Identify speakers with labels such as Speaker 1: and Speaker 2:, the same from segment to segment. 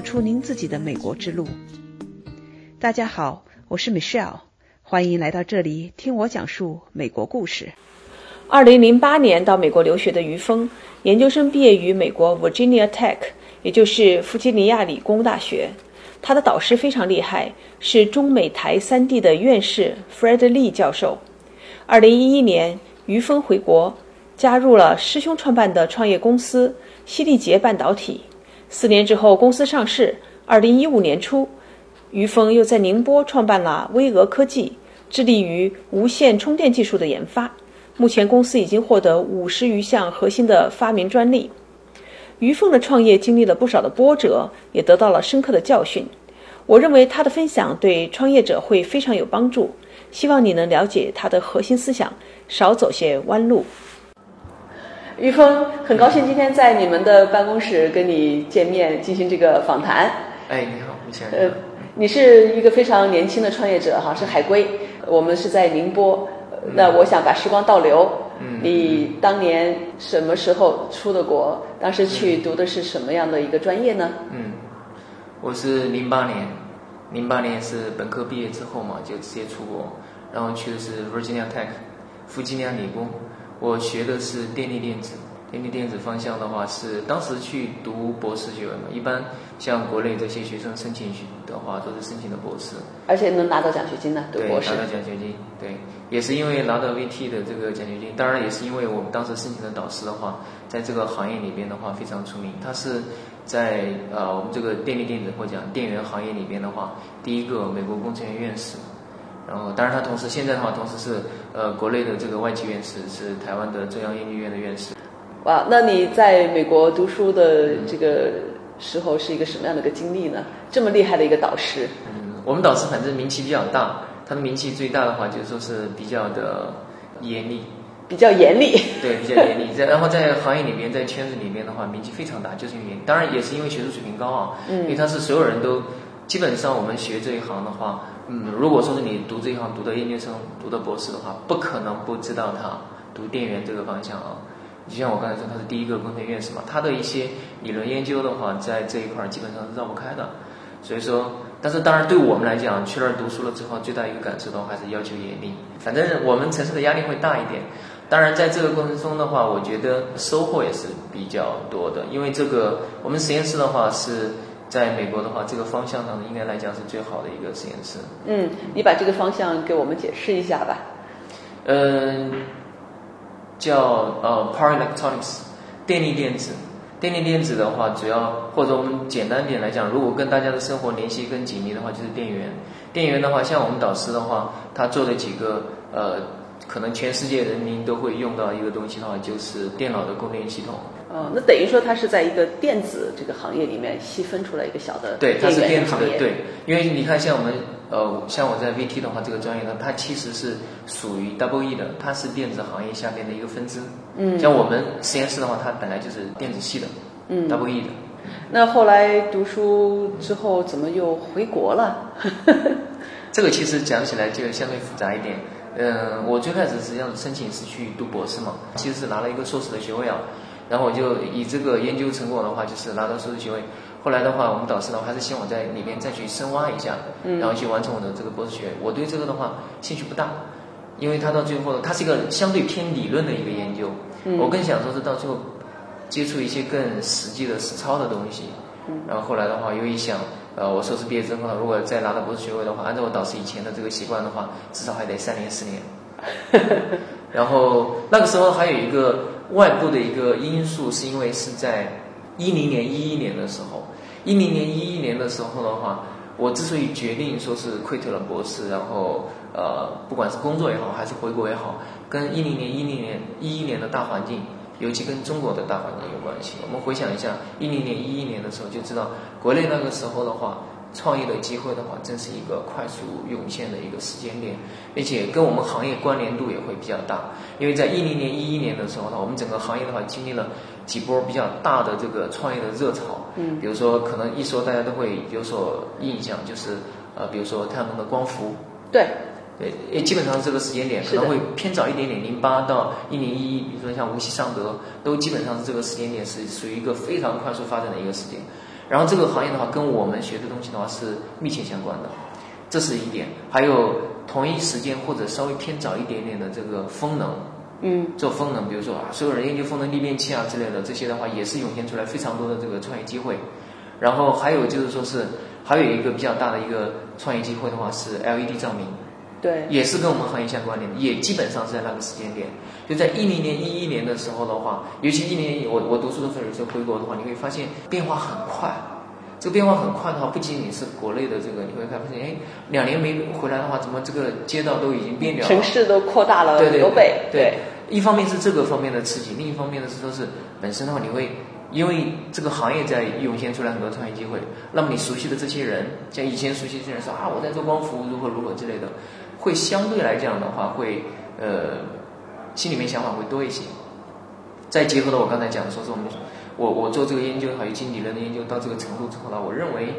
Speaker 1: 走出您自己的美国之路。大家好，我是 Michelle，欢迎来到这里听我讲述美国故事。
Speaker 2: 二零零八年到美国留学的于峰，研究生毕业于美国 Virginia Tech，也就是弗吉尼亚理工大学。他的导师非常厉害，是中美台三地的院士 Fred Lee 教授。二零一一年，于峰回国，加入了师兄创办的创业公司西利杰半导体。四年之后，公司上市。二零一五年初，于峰又在宁波创办了微峨科技，致力于无线充电技术的研发。目前，公司已经获得五十余项核心的发明专利。于凤的创业经历了不少的波折，也得到了深刻的教训。我认为他的分享对创业者会非常有帮助。希望你能了解他的核心思想，少走些弯路。于峰，很高兴今天在你们的办公室跟你见面，进行这个访谈。
Speaker 3: 哎，你好，吴先生。
Speaker 2: 呃，你是一个非常年轻的创业者哈，是海归。我们是在宁波。那我想把时光倒流。
Speaker 3: 嗯。
Speaker 2: 你当年什么时候出的国？当时去读的是什么样的一个专业呢？
Speaker 3: 嗯，我是零八年，零八年是本科毕业之后嘛，就直接出国，然后去的是 Virginia Tech，弗吉尼亚理工。我学的是电力电子，电力电子方向的话是当时去读博士学位嘛。一般像国内这些学生申请的话，都是申请的博士。
Speaker 2: 而且能拿到奖学金呢？
Speaker 3: 对，
Speaker 2: 拿到
Speaker 3: 奖学金。对，也是因为拿到 VT 的这个奖学金，当然也是因为我们当时申请的导师的话，在这个行业里边的话非常出名。他是在呃我们这个电力电子或讲电源行业里边的话，第一个美国工程院院士。然后，当然他同时现在的话，同时是呃国内的这个外籍院士，是台湾的中央研究院的院士。
Speaker 2: 哇，那你在美国读书的这个时候是一个什么样的一个经历呢？这么厉害的一个导师。
Speaker 3: 嗯，我们导师反正名气比较大，他的名气最大的话就是说是比较的严厉。
Speaker 2: 比较严厉。
Speaker 3: 对，比较严厉。在然后在行业里面，在圈子里面的话，名气非常大，就是因为当然也是因为学术水平高啊。
Speaker 2: 嗯。
Speaker 3: 因为他是所有人都基本上我们学这一行的话。嗯，如果说是你读这一行读的研究生、读的博士的话，不可能不知道他读电源这个方向啊。就像我刚才说，他是第一个工程院士嘛，他的一些理论研究的话，在这一块儿基本上是绕不开的。所以说，但是当然对我们来讲，去那儿读书了之后，最大一个感受的话还是要求严厉。反正我们承受的压力会大一点。当然，在这个过程中的话，我觉得收获也是比较多的，因为这个我们实验室的话是。在美国的话，这个方向上应该来讲是最好的一个实验室。
Speaker 2: 嗯，你把这个方向给我们解释一下吧。
Speaker 3: 嗯，叫呃 Power Electronics，电力电子。电力电子的话，主要或者我们简单点来讲，如果跟大家的生活联系更紧密的话，就是电源。电源的话，像我们导师的话，他做的几个呃，可能全世界人民都会用到一个东西的话，就是电脑的供电系统。
Speaker 2: 哦，那等于说它是在一个电子这个行业里面细分出来一个小的
Speaker 3: 对，它是电
Speaker 2: 子
Speaker 3: 的对，因为你看像我们呃，像我在 VT 的话，这个专业呢，它其实是属于 Double E 的，它是电子行业下面的一个分支。
Speaker 2: 嗯，
Speaker 3: 像我们实验室的话，它本来就是电子系的，
Speaker 2: 嗯
Speaker 3: ，Double E 的。
Speaker 2: 那后来读书之后，怎么又回国了？
Speaker 3: 这个其实讲起来就相对复杂一点。嗯，我最开始实际上申请是去读博士嘛，其实是拿了一个硕士的学位啊。然后我就以这个研究成果的话，就是拿到硕士学位。后来的话，我们导师的话还是希望我在里面再去深挖一下，然后去完成我的这个博士学位。我对这个的话兴趣不大，因为他到最后呢，它是一个相对偏理论的一个研究。我更想说是到最后接触一些更实际的实操的东西。然后后来的话，又一想，呃，我硕士毕业之后，如果再拿到博士学位的话，按照我导师以前的这个习惯的话，至少还得三年四年。然后那个时候还有一个。外部的一个因素是因为是在一零年、一一年的时候，一零年、一一年的时候的话，我之所以决定说是 quit 了博士，然后呃，不管是工作也好，还是回国也好，跟一零年、一零年、一一年的大环境，尤其跟中国的大环境有关系。我们回想一下，一零年、一一年的时候，就知道国内那个时候的话。创业的机会的话，正是一个快速涌现的一个时间点，并且跟我们行业关联度也会比较大。因为在一零年、一一年的时候呢，我们整个行业的话经历了几波比较大的这个创业的热潮。
Speaker 2: 嗯。
Speaker 3: 比如说，可能一说大家都会有所印象，就是呃，比如说太阳能的光伏。
Speaker 2: 对。
Speaker 3: 对，基本上这个时间点可能会偏早一点点，零八到一零一一，比如说像无锡尚德，都基本上是这个时间点是属于一个非常快速发展的一个时间。然后这个行业的话，跟我们学的东西的话是密切相关的，这是一点。还有同一时间或者稍微偏早一点点的这个风能，
Speaker 2: 嗯，
Speaker 3: 做风能，比如说啊，所有人研究风能逆变器啊之类的，这些的话也是涌现出来非常多的这个创业机会。然后还有就是说是还有一个比较大的一个创业机会的话是 LED 照明。
Speaker 2: 对，
Speaker 3: 也是跟我们行业相关联的，也基本上是在那个时间点，就在一零年、一一年的时候的话，尤其一零年我我读书的时候，有时候回国的话，你会发现变化很快。这个变化很快的话，不仅仅是国内的这个，你会发现，哎，两年没回来的话，怎么这个街道都已经变掉了？
Speaker 2: 城市都扩大了
Speaker 3: 对对
Speaker 2: 多倍。
Speaker 3: 对，一方面是这个方面的刺激，另一方面呢是说是本身的话，你会因为这个行业在涌现出来很多创业机会，那么你熟悉的这些人，像以前熟悉这些人说啊，我在做光伏如何如何之类的。会相对来讲的话，会呃心里面想法会多一些。再结合到我刚才讲的，说是我们我我做这个研究，还有经理论的研究到这个程度之后呢，我认为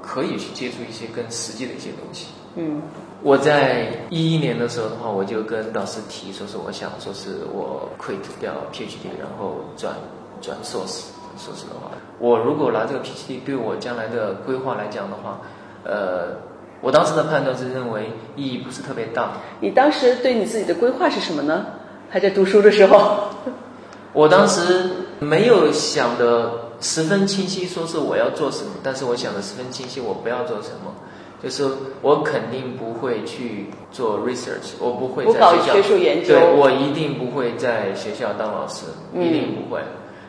Speaker 3: 可以去接触一些更实际的一些东西。
Speaker 2: 嗯，
Speaker 3: 我在一一年的时候的话，我就跟导师提，说是我想说是我 quit 掉 PhD，然后转转硕士。说实的话，我如果拿这个 PhD 对我将来的规划来讲的话，呃。我当时的判断是认为意义不是特别大。
Speaker 2: 你当时对你自己的规划是什么呢？还在读书的时候？
Speaker 3: 我当时没有想的十分清晰，说是我要做什么，但是我想的十分清晰，我不要做什么。就是我肯定不会去做 research，我不会在学校
Speaker 2: 学术研究，
Speaker 3: 对我一定不会在学校当老师，一定不会。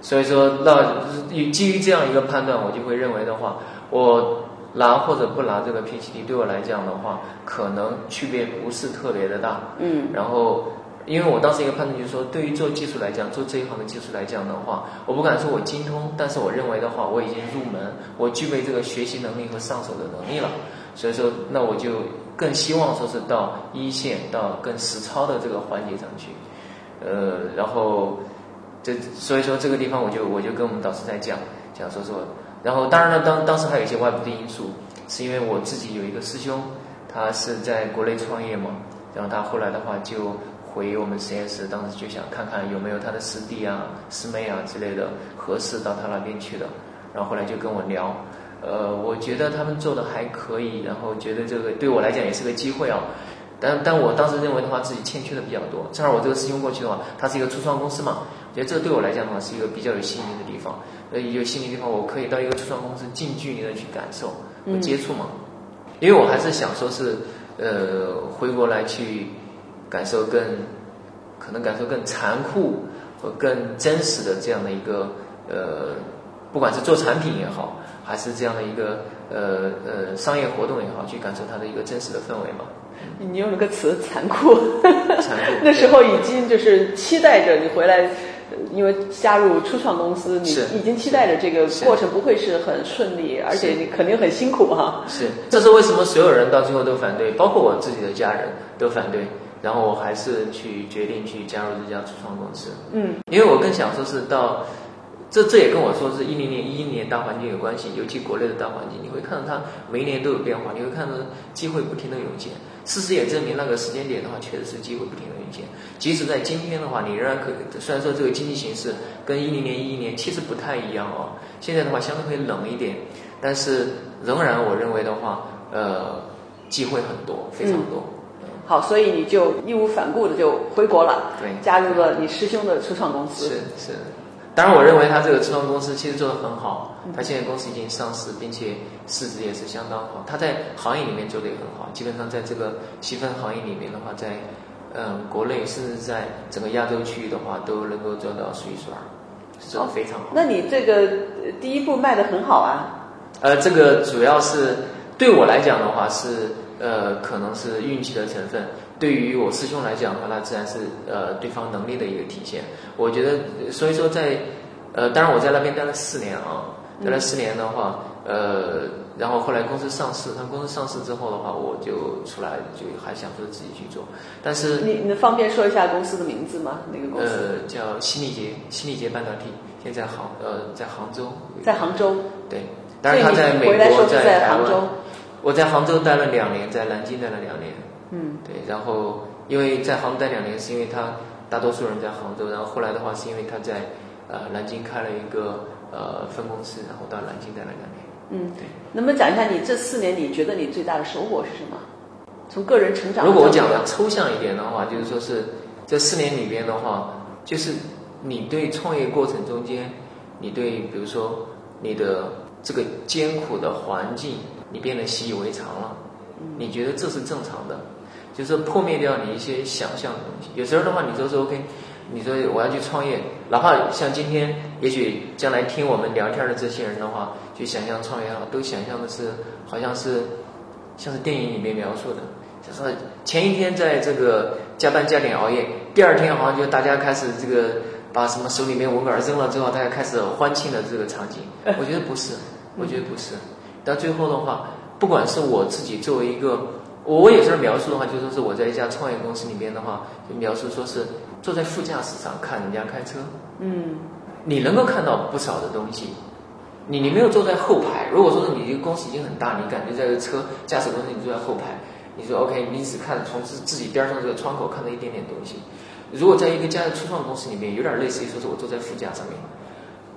Speaker 3: 所以说，那基于这样一个判断，我就会认为的话，我。拿或者不拿这个 PhD 对我来讲的话，可能区别不是特别的大。
Speaker 2: 嗯。
Speaker 3: 然后，因为我当时一个判断就是说，对于做技术来讲，做这一行的技术来讲的话，我不敢说我精通，但是我认为的话，我已经入门，我具备这个学习能力和上手的能力了。所以说，那我就更希望说是到一线，到更实操的这个环节上去。呃，然后，这所以说这个地方，我就我就跟我们导师在讲，讲说说。然后，当然了，当当时还有一些外部的因素，是因为我自己有一个师兄，他是在国内创业嘛，然后他后来的话就回我们实验室，当时就想看看有没有他的师弟啊、师妹啊之类的合适到他那边去的，然后后来就跟我聊，呃，我觉得他们做的还可以，然后觉得这个对我来讲也是个机会啊。但但我当时认为的话，自己欠缺的比较多。正好我这个师兄过去的话，他是一个初创公司嘛，觉得这对我来讲的话是一个比较有吸引力的地方。呃，有吸引力的地方，我可以到一个初创公司近距离的去感受和接触嘛。因为我还是想说是，呃，回国来去感受更，可能感受更残酷和更真实的这样的一个，呃，不管是做产品也好，还是这样的一个，呃呃，商业活动也好，去感受它的一个真实的氛围嘛。
Speaker 2: 你用了个词“残酷”，
Speaker 3: 残酷。
Speaker 2: 那时候已经就是期待着你回来，因为加入初创公司，你已经期待着这个过程不会是很顺利，而且你肯定很辛苦哈。
Speaker 3: 是，这是为什么所有人到最后都反对，包括我自己的家人都反对，然后我还是去决定去加入这家初创公司。
Speaker 2: 嗯，
Speaker 3: 因为我更想说是到。这这也跟我说是一零年、一一年大环境有关系，尤其国内的大环境，你会看到它每一年都有变化，你会看到机会不停的涌现。事实也证明，那个时间点的话，确实是机会不停的涌现。即使在今天的话，你仍然可虽然说这个经济形势跟一零年、一一年其实不太一样哦，现在的话相对会冷一点，但是仍然我认为的话，呃，机会很多，非常多。
Speaker 2: 好，所以你就义无反顾的就回国了，
Speaker 3: 对，
Speaker 2: 加入了你师兄的初创公司。
Speaker 3: 是是。当然，我认为他这个初创公司其实做得很好。他现在公司已经上市，并且市值也是相当好。他在行业里面做得也很好，基本上在这个细分行业里面的话，在嗯国内甚至在整个亚洲区域的话，都能够做到数一数二，做得非常好。
Speaker 2: 那你这个第一步卖得很好啊？
Speaker 3: 呃，这个主要是对我来讲的话是呃可能是运气的成分。对于我师兄来讲的话，那自然是呃对方能力的一个体现。我觉得，所以说在呃，当然我在那边待了四年啊，待了四年的话，呃，然后后来公司上市，他们公司上市之后的话，我就出来就还想说自己去做。但是
Speaker 2: 你能方便说一下公司的名字吗？那个公司？
Speaker 3: 呃，叫新力捷，新力捷半导体，现在杭呃在杭州。
Speaker 2: 在杭州。
Speaker 3: 对，当然他在美国，
Speaker 2: 在杭州。
Speaker 3: 我在杭州待了两年，在南京待了两年。
Speaker 2: 嗯，
Speaker 3: 对，然后因为在杭州待两年，是因为他大多数人在杭州，然后后来的话是因为他在呃南京开了一个呃分公司，然后到南京待了两年。
Speaker 2: 嗯，
Speaker 3: 对。
Speaker 2: 能不能讲一下你这四年你觉得你最大的收获是什么？从个人成长。
Speaker 3: 如果我讲的抽象一点的话，就是说是这四年里边的话，就是你对创业过程中间，你对比如说你的这个艰苦的环境，你变得习以为常了，你觉得这是正常的，就是破灭掉你一些想象的东西。有时候的话，你说是 OK，你说我要去创业，哪怕像今天，也许将来听我们聊天的这些人的话，去想象创业啊，都想象的是好像是像是电影里面描述的。就是前一天在这个加班加点熬夜，第二天好像就大家开始这个把什么手里面文稿扔了之后，大家开始欢庆的这个场景。我觉得不是，我觉得不是。到最后的话，不管是我自己作为一个，我有时候描述的话，就说是我在一家创业公司里面的话，就描述说是坐在副驾驶上看人家开车。
Speaker 2: 嗯，
Speaker 3: 你能够看到不少的东西。你你没有坐在后排，如果说是你这个公司已经很大，你感觉在这车驾驶过程你坐在后排。你说 OK，你只看从自自己边上这个窗口看到一点点东西。如果在一个家的初创公司里面，有点类似于说是我坐在副驾上面，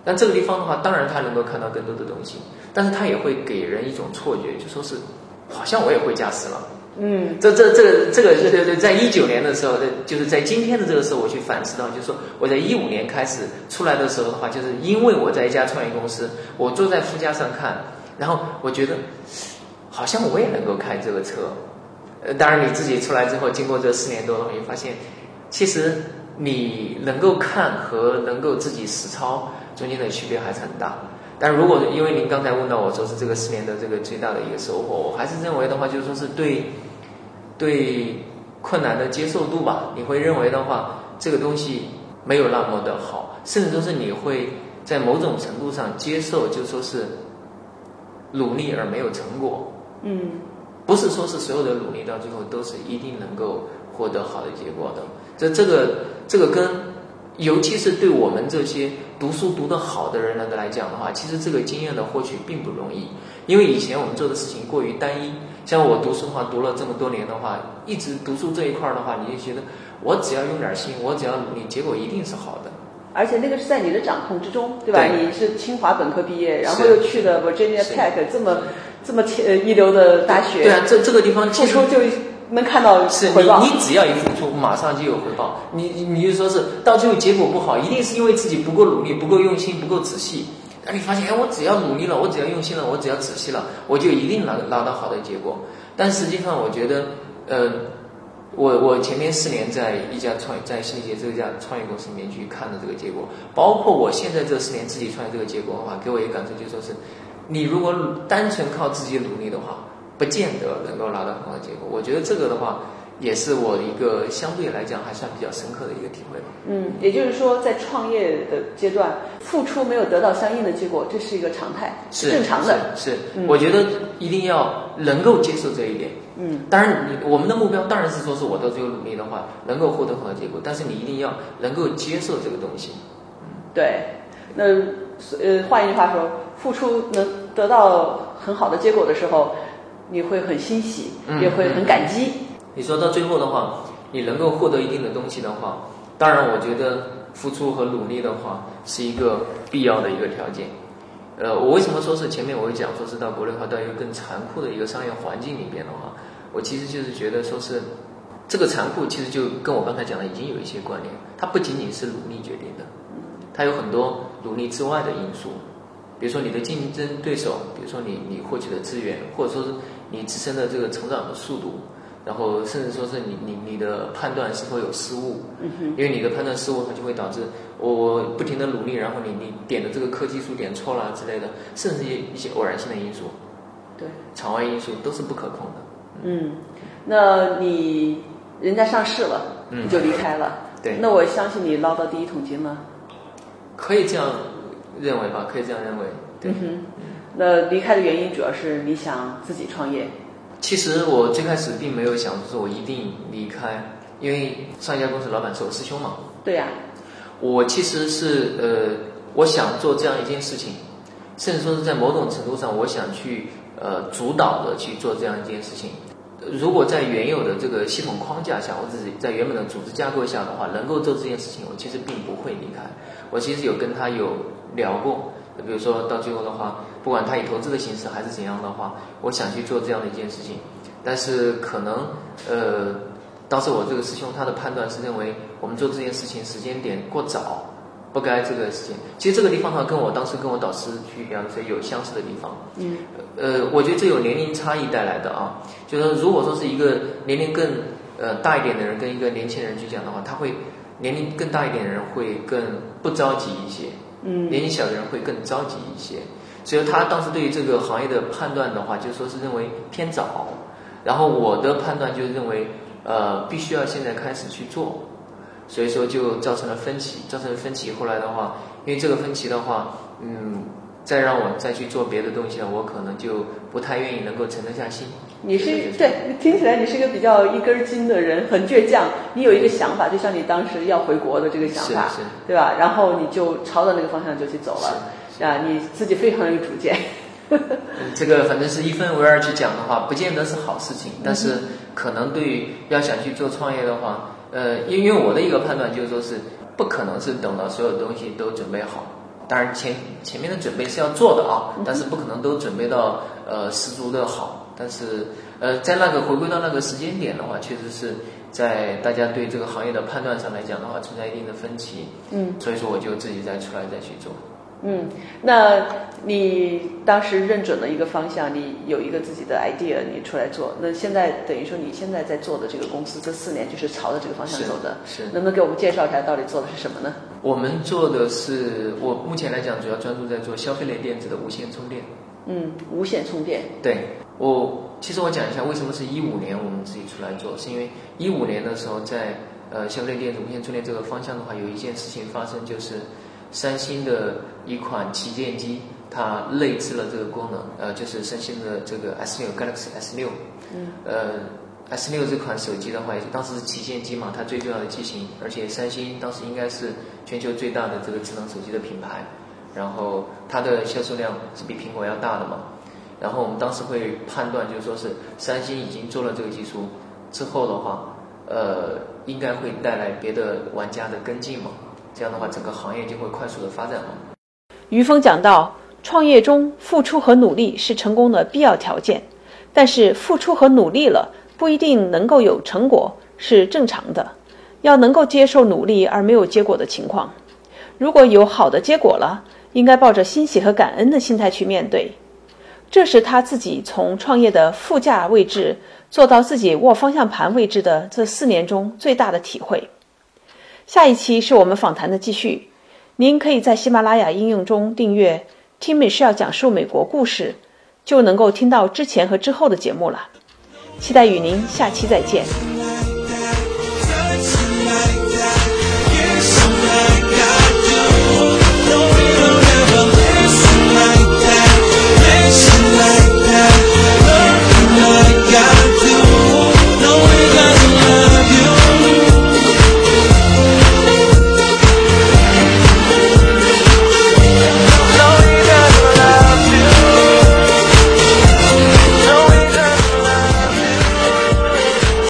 Speaker 3: 但这个地方的话，当然他能够看到更多的东西，但是他也会给人一种错觉，就说是好像我也会驾驶了。
Speaker 2: 嗯，
Speaker 3: 这这这个这个对对对，在一九年的时候，就是在今天的这个时候，我去反思到，就是说我在一五年开始出来的时候的话，就是因为我在一家创业公司，我坐在副驾上看，然后我觉得好像我也能够开这个车。呃，当然你自己出来之后，经过这四年多的话，你发现，其实你能够看和能够自己实操中间的区别还是很大。但如果因为您刚才问到我说是这个四年的这个最大的一个收获，我还是认为的话，就是说是对对困难的接受度吧。你会认为的话，这个东西没有那么的好，甚至说是你会在某种程度上接受，就说是努力而没有成果。
Speaker 2: 嗯。
Speaker 3: 不是说是所有的努力到最后都是一定能够获得好的结果的，这这个这个跟，尤其是对我们这些读书读得好的人来来讲的话，其实这个经验的获取并不容易，因为以前我们做的事情过于单一。像我读书的话，读了这么多年的话，一直读书这一块的话，你就觉得我只要用点心，我只要努力，结果一定是好的。
Speaker 2: 而且那个是在你的掌控之中，对吧？你是清华本科毕业，然后又去了 Virginia Tech 这么。这么呃一流的大学，
Speaker 3: 对啊，这这个地方
Speaker 2: 付出就能看到回报。
Speaker 3: 你你只要一付出，马上就有回报。你你就说是到最后结果不好，一定是因为自己不够努力、不够用心、不够仔细。那你发现，哎，我只要努力了，我只要用心了，我只要仔细了，我就一定拿拿到好的结果。但实际上，我觉得，呃，我我前面四年在一家创在新杰这家创业公司里面去看的这个结果，包括我现在这四年自己创业这个结果的话，给我一个感受就说是。你如果单纯靠自己努力的话，不见得能够拿到很好的结果。我觉得这个的话，也是我一个相对来讲还算比较深刻的一个体会吧。
Speaker 2: 嗯，也就是说，在创业的阶段，付出没有得到相应的结果，这是一个常态，
Speaker 3: 是
Speaker 2: 正常的。
Speaker 3: 是，我觉得一定要能够接受这一点。
Speaker 2: 嗯，
Speaker 3: 当然，你我们的目标当然是说是我到最后努力的话，能够获得好的结果。但是你一定要能够接受这个东西。
Speaker 2: 嗯，对。那呃，换一句话说。付出能得到很好的结果的时候，你会很欣喜，也会很感激。
Speaker 3: 你说到最后的话，你能够获得一定的东西的话，当然我觉得付出和努力的话是一个必要的一个条件。呃，我为什么说是前面我会讲说是到国内化到一个更残酷的一个商业环境里边的话，我其实就是觉得说是这个残酷其实就跟我刚才讲的已经有一些关联，它不仅仅是努力决定的，它有很多努力之外的因素。比如说你的竞争对手，比如说你你获取的资源，或者说是你自身的这个成长的速度，然后甚至说是你你你的判断是否有失误，因为你的判断失误，它就会导致我我不停的努力，然后你你点的这个科技数点错了之类的，甚至一些偶然性的因素，
Speaker 2: 对，
Speaker 3: 场外因素都是不可控的。
Speaker 2: 嗯，那你人家上市了，你就离开了，
Speaker 3: 对，
Speaker 2: 那我相信你捞到第一桶金了，
Speaker 3: 可以这样。认为吧，可以这样认为。对，
Speaker 2: 那离开的原因主要是你想自己创业。
Speaker 3: 其实我最开始并没有想说我一定离开，因为上一家公司老板是我师兄嘛。
Speaker 2: 对呀。
Speaker 3: 我其实是呃，我想做这样一件事情，甚至说是在某种程度上，我想去呃主导的去做这样一件事情。如果在原有的这个系统框架下，我自己在原本的组织架构下的话，能够做这件事情，我其实并不会离开。我其实有跟他有聊过，比如说到最后的话，不管他以投资的形式还是怎样的话，我想去做这样的一件事情，但是可能呃，当时我这个师兄他的判断是认为我们做这件事情时间点过早。不该这个事情，其实这个地方呢，跟我当时跟我导师去聊的时候有相似的地方。
Speaker 2: 嗯。
Speaker 3: 呃，我觉得这有年龄差异带来的啊，就是如果说是一个年龄更呃大一点的人跟一个年轻人去讲的话，他会年龄更大一点的人会更不着急一些，
Speaker 2: 嗯。
Speaker 3: 年龄小的人会更着急一些，所以他当时对于这个行业的判断的话，就说是认为偏早，然后我的判断就认为呃必须要现在开始去做。所以说就造成了分歧，造成了分歧。后来的话，因为这个分歧的话，嗯，再让我再去做别的东西呢，我可能就不太愿意能够沉得下心。
Speaker 2: 你是对，听起来你是一个比较一根筋的人，很倔强。你有一个想法，就像你当时要回国的这个想法，对吧？然后你就朝着那个方向就去走了，啊，你自己非常有主见。
Speaker 3: 这个反正是一分为二去讲的话，不见得是好事情。但是可能对于要想去做创业的话。呃，因为我的一个判断就是说是不可能是等到所有东西都准备好，当然前前面的准备是要做的啊，但是不可能都准备到呃十足的好。但是呃，在那个回归到那个时间点的话，确实是在大家对这个行业的判断上来讲的话，存在一定的分歧。
Speaker 2: 嗯，
Speaker 3: 所以说我就自己再出来再去做。
Speaker 2: 嗯，那你当时认准了一个方向，你有一个自己的 idea，你出来做。那现在等于说你现在在做的这个公司，这四年就是朝着这个方向走的。
Speaker 3: 是。
Speaker 2: 能不能给我们介绍一下到底做的是什么呢？
Speaker 3: 我们做的是，我目前来讲主要专注在做消费类电子的无线充电。
Speaker 2: 嗯，无线充电。
Speaker 3: 对，我其实我讲一下为什么是一五年我们自己出来做，是因为一五年的时候在呃消费类电子无线充电这个方向的话，有一件事情发生就是。三星的一款旗舰机，它内置了这个功能，呃，就是三星的这个 S 六 Galaxy S 六，
Speaker 2: 嗯，
Speaker 3: 呃，S 六这款手机的话，也当时是旗舰机嘛，它最重要的机型，而且三星当时应该是全球最大的这个智能手机的品牌，然后它的销售量是比苹果要大的嘛，然后我们当时会判断，就是说是三星已经做了这个技术之后的话，呃，应该会带来别的玩家的跟进嘛。这样的话，整个行业就会快速的发展了。
Speaker 4: 于峰讲到，创业中付出和努力是成功的必要条件，但是付出和努力了不一定能够有成果，是正常的。要能够接受努力而没有结果的情况，如果有好的结果了，应该抱着欣喜和感恩的心态去面对。这是他自己从创业的副驾位置做到自己握方向盘位置的这四年中最大的体会。下一期是我们访谈的继续，您可以在喜马拉雅应用中订阅“听美是要讲述美国故事”，就能够听到之前和之后的节目了。期待与您下期再见。